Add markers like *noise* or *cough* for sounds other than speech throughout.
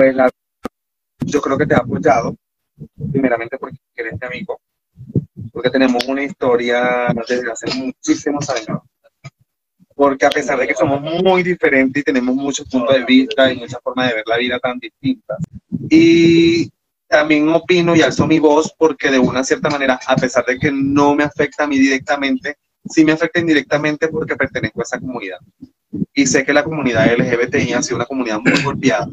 Pues la, yo creo que te ha apoyado, primeramente porque eres mi amigo, porque tenemos una historia desde hace muchísimos años. Porque a pesar de que somos muy diferentes y tenemos muchos puntos de vista y muchas formas de ver la vida tan distintas. Y también opino y alzo mi voz porque de una cierta manera, a pesar de que no me afecta a mí directamente, sí me afecta indirectamente porque pertenezco a esa comunidad. Y sé que la comunidad LGBTI ha sido una comunidad muy golpeada,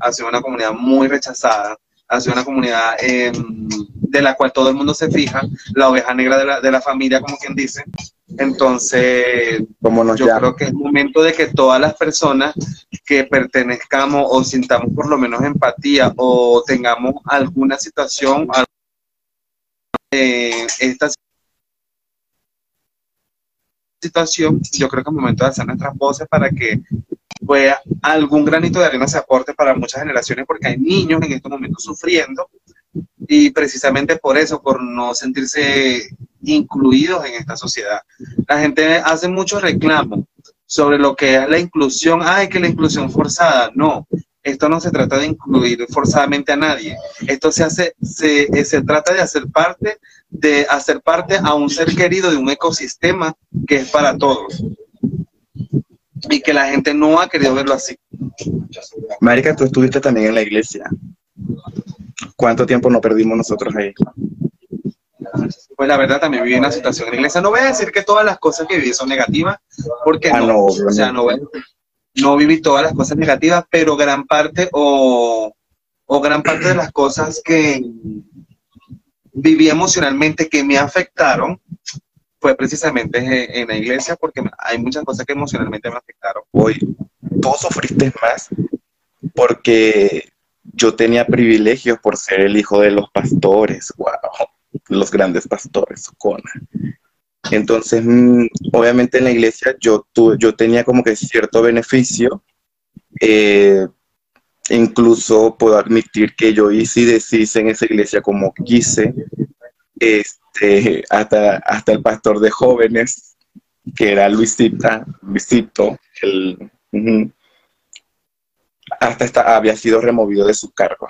ha sido una comunidad muy rechazada, ha sido una comunidad em, de la cual todo el mundo se fija, la oveja negra de la, de la familia, como quien dice. Entonces, yo creo que es momento de que todas las personas que pertenezcamos o sintamos por lo menos empatía o tengamos alguna situación, eh, esta situación, yo creo que es momento de hacer nuestras voces para que pueda algún granito de arena se aporte para muchas generaciones, porque hay niños en estos momentos sufriendo y precisamente por eso, por no sentirse incluidos en esta sociedad. La gente hace mucho reclamo sobre lo que es la inclusión. Ay, que la inclusión forzada. No, esto no se trata de incluir forzadamente a nadie. Esto se hace, se, se trata de hacer parte, de hacer parte a un ser querido de un ecosistema que es para todos. Y que la gente no ha querido verlo así. Marica, tú estuviste también en la iglesia. ¿Cuánto tiempo nos perdimos nosotros ahí? Pues la verdad también viví una situación en la iglesia. No voy a decir que todas las cosas que viví son negativas, porque ah, no, o sea, no, no viví todas las cosas negativas, pero gran parte o, o gran parte de las cosas que viví emocionalmente que me afectaron fue precisamente en la iglesia, porque hay muchas cosas que emocionalmente me afectaron. Hoy, tú sufriste más porque yo tenía privilegios por ser el hijo de los pastores, wow, los grandes pastores, Cona. Entonces, mm, obviamente en la iglesia yo, yo tenía como que cierto beneficio. Eh, incluso puedo admitir que yo hice y deshice en esa iglesia como quise. Este, hasta, hasta el pastor de jóvenes, que era Luisita, Luisito, el, hasta esta, había sido removido de su cargo,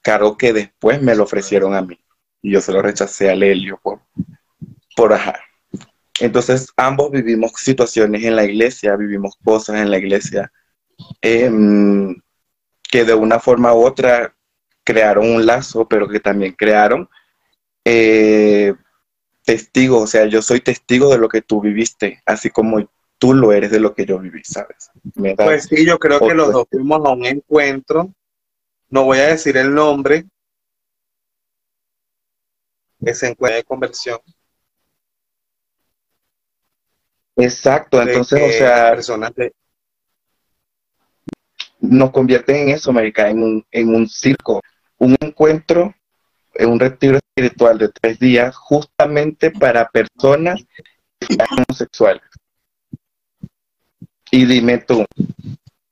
cargo que después me lo ofrecieron a mí y yo se lo rechacé a Lelio por, por ajá. Entonces ambos vivimos situaciones en la iglesia, vivimos cosas en la iglesia em, que de una forma u otra crearon un lazo, pero que también crearon eh, testigos, o sea, yo soy testigo de lo que tú viviste, así como tú lo eres de lo que yo viví, ¿sabes? pues sí, yo creo que los dos fuimos a un encuentro, no voy a decir el nombre, ese encuentro de conversión. Exacto, entonces, o sea, personas nos convierten en eso, América, en un, en un circo, un encuentro, en un retiro espiritual de tres días, justamente para personas homosexuales. Y dime tú,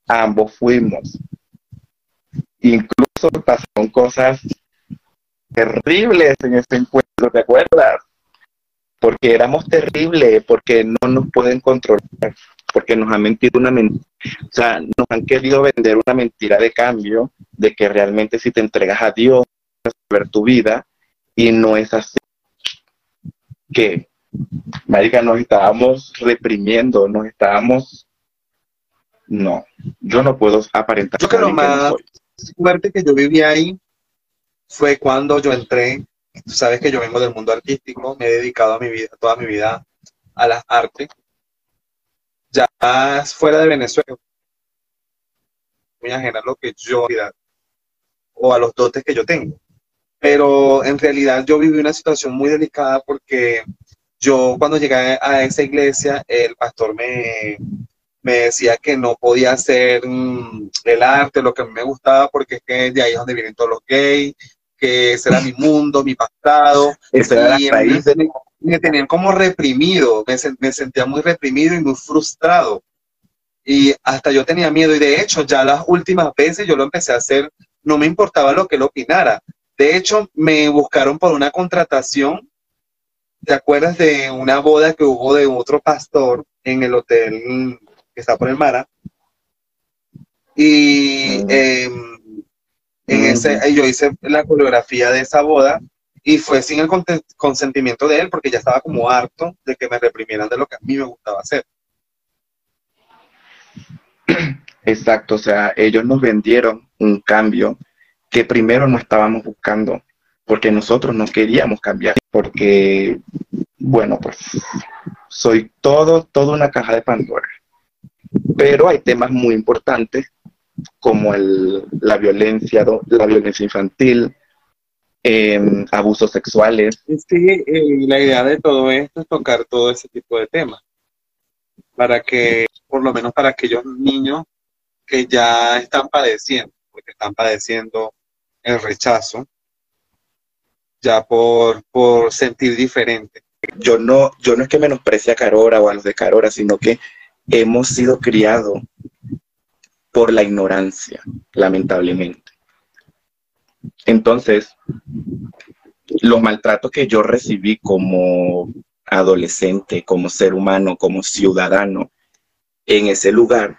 ambos fuimos. Incluso pasaron cosas terribles en este encuentro, ¿te acuerdas? Porque éramos terribles, porque no nos pueden controlar, porque nos han mentido una mentira, o sea, nos han querido vender una mentira de cambio, de que realmente si te entregas a Dios, ver tu vida, y no es así. Que, marica, nos estábamos reprimiendo, nos estábamos no, yo no puedo aparentar. Yo creo que lo más fuerte que yo viví ahí fue cuando yo entré. Tú sabes que yo vengo del mundo artístico, me he dedicado a mi vida, toda mi vida a las artes. Ya fuera de Venezuela, muy ajena a lo que yo o a los dotes que yo tengo. Pero en realidad yo viví una situación muy delicada porque yo cuando llegué a esa iglesia, el pastor me, me decía que no podía hacer mm, el arte, lo que a mí me gustaba, porque es que de ahí es donde vienen todos los gays, que ese era mi mundo, mi pasado. *laughs* Esa y Me, tenían como reprimido, me, me, sentía muy reprimido y muy frustrado. Y hasta yo tenía miedo, y de hecho, ya las últimas veces yo lo empecé a hacer, no me importaba lo que él opinara. De hecho, me buscaron por una contratación. ¿Te acuerdas de una boda que hubo de otro pastor en el hotel que está por el Mara. Y em, ese, yo hice la coreografía de esa boda y fue sin el consentimiento de él porque ya estaba como harto de que me reprimieran de lo que a mí me gustaba hacer. Exacto, o sea, ellos nos vendieron un cambio que primero no estábamos buscando, porque nosotros no queríamos cambiar, porque, bueno, pues soy todo, toda una caja de Pandora. Pero hay temas muy importantes como el, la violencia, la violencia infantil, em, abusos sexuales. Sí, eh, la idea de todo esto es tocar todo ese tipo de temas, para que, por lo menos para aquellos niños que ya están padeciendo, porque están padeciendo el rechazo, ya por, por sentir diferente. Yo no, yo no es que menosprecie a Carora o a los de Carora, sino que hemos sido criados por la ignorancia, lamentablemente. Entonces, los maltratos que yo recibí como adolescente, como ser humano, como ciudadano, en ese lugar,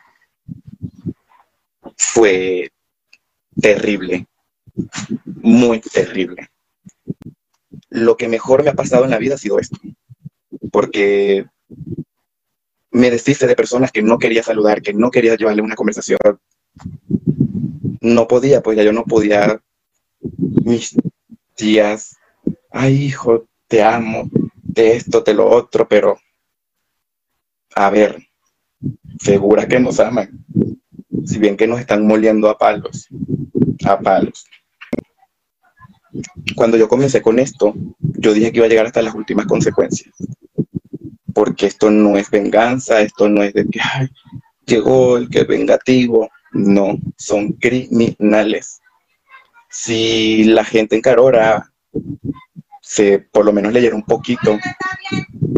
fue terrible, muy terrible. Lo que mejor me ha pasado en la vida ha sido esto, porque me deshice de personas que no quería saludar, que no quería llevarle una conversación. No podía, pues ya yo no podía. Mis tías, ay hijo, te amo, de esto, de lo otro, pero a ver, segura que nos aman si bien que nos están moliendo a palos, a palos. Cuando yo comencé con esto, yo dije que iba a llegar hasta las últimas consecuencias, porque esto no es venganza, esto no es de que llegó el que vengativo, no, son criminales. Si la gente en Carora se por lo menos leyera un poquito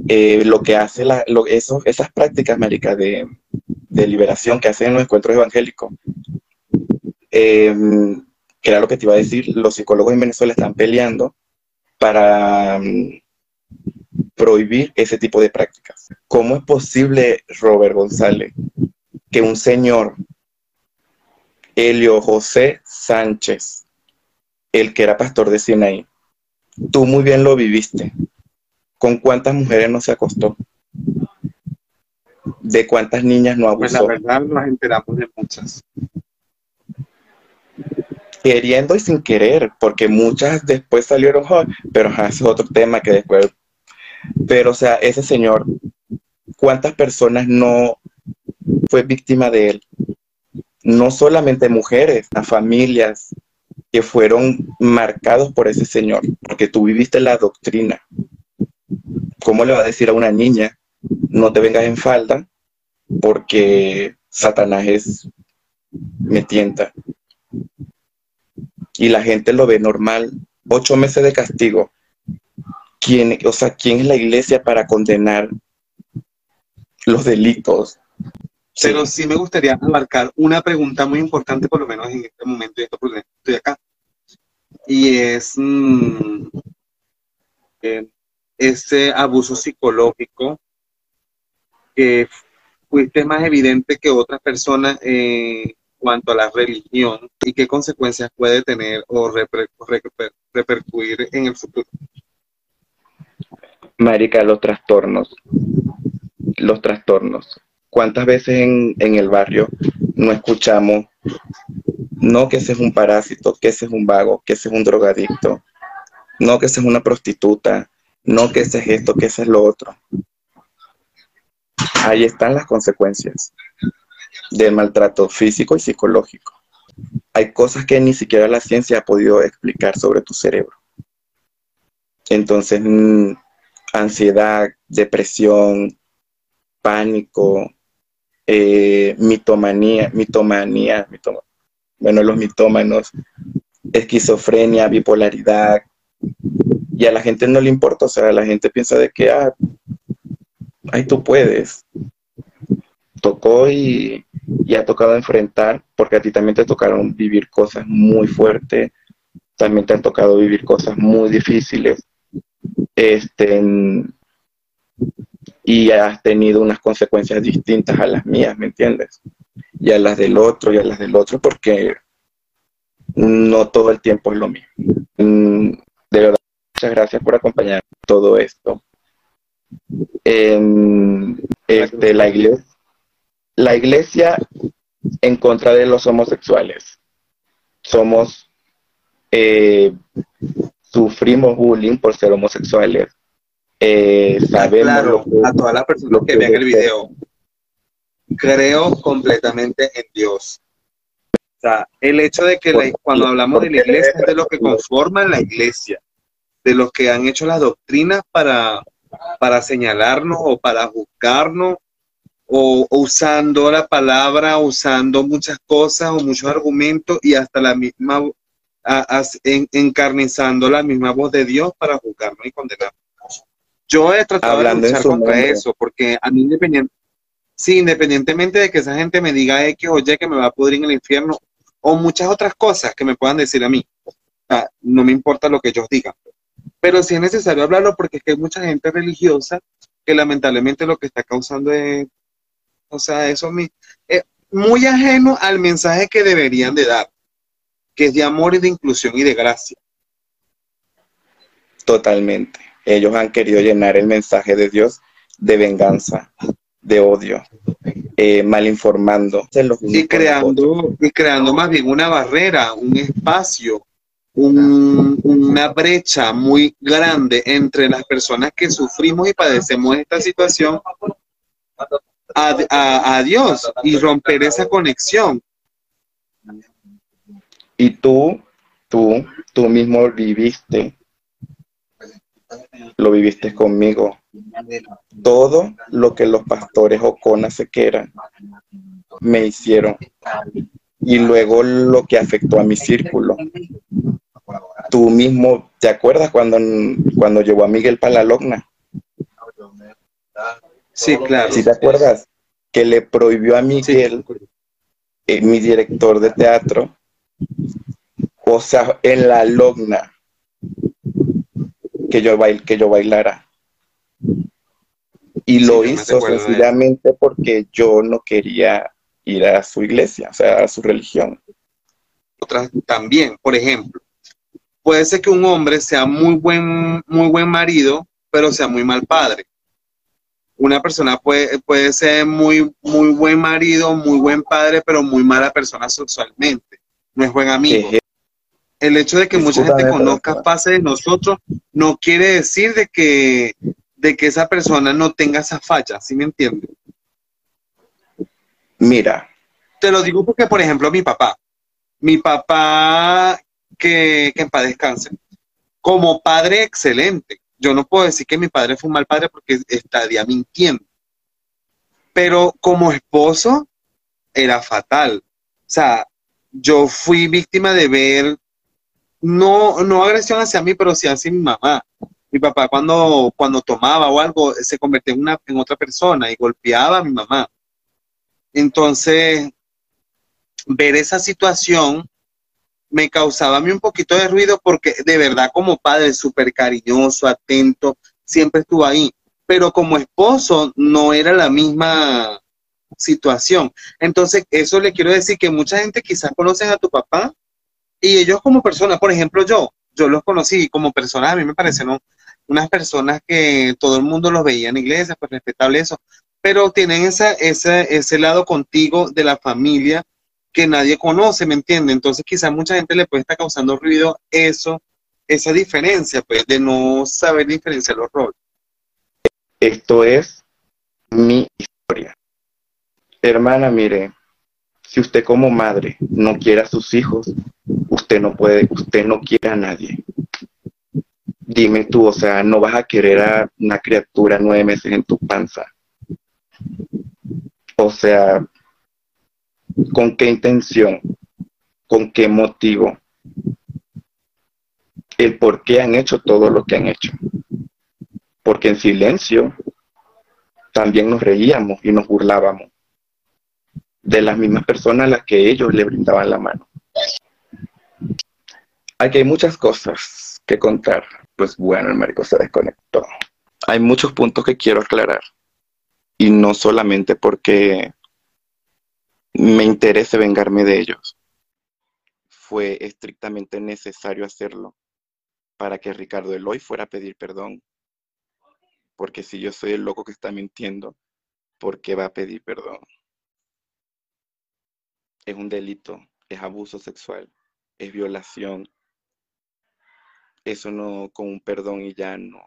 eh, lo que hace la, eso, esas prácticas, América, de, de liberación que hacen en los encuentros evangélicos. Em, que era lo que te iba a decir, los psicólogos en Venezuela están peleando para mm, prohibir ese tipo de prácticas. ¿Cómo es posible, Robert González, que un señor, Helio José Sánchez, el que era pastor de Sinaí, tú muy bien lo viviste, ¿con cuántas mujeres no se acostó? de cuántas niñas no abusó. Pues la verdad nos enteramos de muchas. Queriendo y sin querer, porque muchas después salieron, pero ese es otro tema que después... Pero, o sea, ese señor, ¿cuántas personas no fue víctima de él? No solamente mujeres, a familias que fueron marcados por ese señor, porque tú viviste la doctrina. ¿Cómo le va a decir a una niña no te vengas en falda porque Satanás es, me tienta. Y la gente lo ve normal. Ocho meses de castigo. ¿Quién, o sea, ¿quién es la iglesia para condenar los delitos? Pero sí, me gustaría abarcar una pregunta muy importante, por lo menos en este momento, porque estoy acá. Y es mm, eh, ese abuso psicológico que fuiste más evidente que otras personas en cuanto a la religión y qué consecuencias puede tener o repercutir en el futuro? Marica, los trastornos. Los trastornos. ¿Cuántas veces en, en el barrio no escuchamos, no que ese es un parásito, que ese es un vago, que ese es un drogadicto, no que ese es una prostituta, no que ese es esto, que ese es lo otro? Ahí están las consecuencias del maltrato físico y psicológico. Hay cosas que ni siquiera la ciencia ha podido explicar sobre tu cerebro. Entonces, mm, ansiedad, depresión, pánico, eh, mitomanía, mitomanía, bueno, los mitómanos, esquizofrenia, bipolaridad, y a la gente no le importa, o sea, la gente piensa de que, ah, ahí tú puedes. Tocó y, ha tocado enfrentar, porque a ti también te tocaron vivir cosas muy fuertes, también te han tocado vivir cosas muy difíciles. Este, y has tenido unas consecuencias distintas a las mías, ¿me entiendes? Y a las del otro y a las del otro, porque no todo el tiempo es lo mismo. Mm, de verdad, muchas gracias por acompañar todo esto. este, la iglesia, la iglesia en contra de los homosexuales. Somos, eh, sufrimos bullying por ser homosexuales. Eh, sabemos claro, a todas las personas que, vean el video, creo completamente en Dios. O sea, el hecho de que cuando hablamos de la iglesia es de los que conforman la iglesia, de los que han hecho las doctrinas para, para señalarnos o para juzgarnos o, usando la palabra, usando muchas cosas o muchos argumentos y hasta la misma, encarnizando la misma voz de Dios para juzgarnos y condenarnos. Yo he tratado de luchar contra eso, porque a mí independiente, sí, independientemente de que esa gente me diga X o Y que me va a pudrir en el infierno, o muchas otras cosas que me puedan decir a mí, no me importa lo que ellos digan. Pero sí es necesario hablarlo porque es que hay mucha gente religiosa que lamentablemente lo que está causando es o sea, eso es eh, muy ajeno al mensaje que deberían de dar, que es de amor y de inclusión y de gracia. Totalmente. Ellos han querido llenar el mensaje de Dios de venganza, de odio, eh, mal informando. Y creando, y creando más bien una barrera, un espacio, una brecha muy grande entre las personas que sufrimos y padecemos esta situación a, Dios y romper esa conexión. Y tú, tú, tú mismo viviste, lo viviste conmigo. Todo lo que los pastores o se quieran me hicieron. Y luego lo que afectó a mi círculo. Tú mismo, ¿te acuerdas cuando, cuando llevó a Miguel para la Logna? Sí, claro. Si te acuerdas que le prohibió a Miguel, eh, mi director de teatro, o sea, en la logna, que yo, bail, que yo bailara. Y lo hizo sencillamente porque yo no quería ir a su iglesia, o sea, a su religión. Otras también, por ejemplo, puede ser que un hombre sea muy buen, muy buen marido, pero sea muy mal padre una persona puede, puede ser muy, muy buen marido, muy buen padre, pero muy mala persona sexualmente. No es buen amigo. El hecho de que mucha gente conozca fase de nosotros no quiere decir de que, de que esa persona no tenga esa falla, ¿sí me entiendes? Mira. Te lo digo porque, por ejemplo, mi papá, mi papá, que, que en paz descanse, como padre excelente, yo no puedo decir que mi padre fue un mal padre porque estaría mintiendo. Pero como esposo era fatal. O sea, yo fui víctima de ver, no, no agresión hacia mí, pero sí hacia mi mamá. Mi papá cuando, cuando tomaba o algo se convertía en, otra persona y golpeaba a mi mamá. Entonces, ver esa situación me causaba a mí un poquito de ruido porque de verdad como padre súper cariñoso, atento, siempre estuvo ahí. Pero como esposo no era la misma situación. Entonces, eso le quiero decir que mucha gente quizás conocen a tu papá y ellos como personas, por ejemplo yo, yo los conocí como personas, a mí me parecieron unas personas que todo el mundo los veía en iglesia, pues respetable eso, pero tienen esa, ese lado contigo de la familia que nadie conoce, ¿me entiende? Entonces quizás mucha gente le puede estar causando ruido eso, esa diferencia, pues, de no saber diferenciar los roles. Esto es mi historia. Hermana, mire, si usted como madre no quiere a sus hijos, usted no puede, usted no quiere a nadie. Dime tú, o sea, no vas a querer a una criatura nueve meses en tu panza. O sea, ¿Con qué intención? ¿Con qué motivo? El por qué han hecho todo lo que han hecho. Porque en silencio también nos reíamos y nos burlábamos de las mismas personas a las que ellos le brindaban la mano. Aquí hay muchas cosas que contar. Pues bueno, el marico se desconectó. Hay muchos puntos que quiero aclarar. Y no solamente porque me interese vengarme de ellos. fue estrictamente necesario hacerlo para que Ricardo Eloy fuera a pedir perdón. Porque si yo soy el loco que está mintiendo, ¿por qué va a pedir perdón? Es un delito, es abuso sexual, es violación. Eso no, con un perdón y ya no,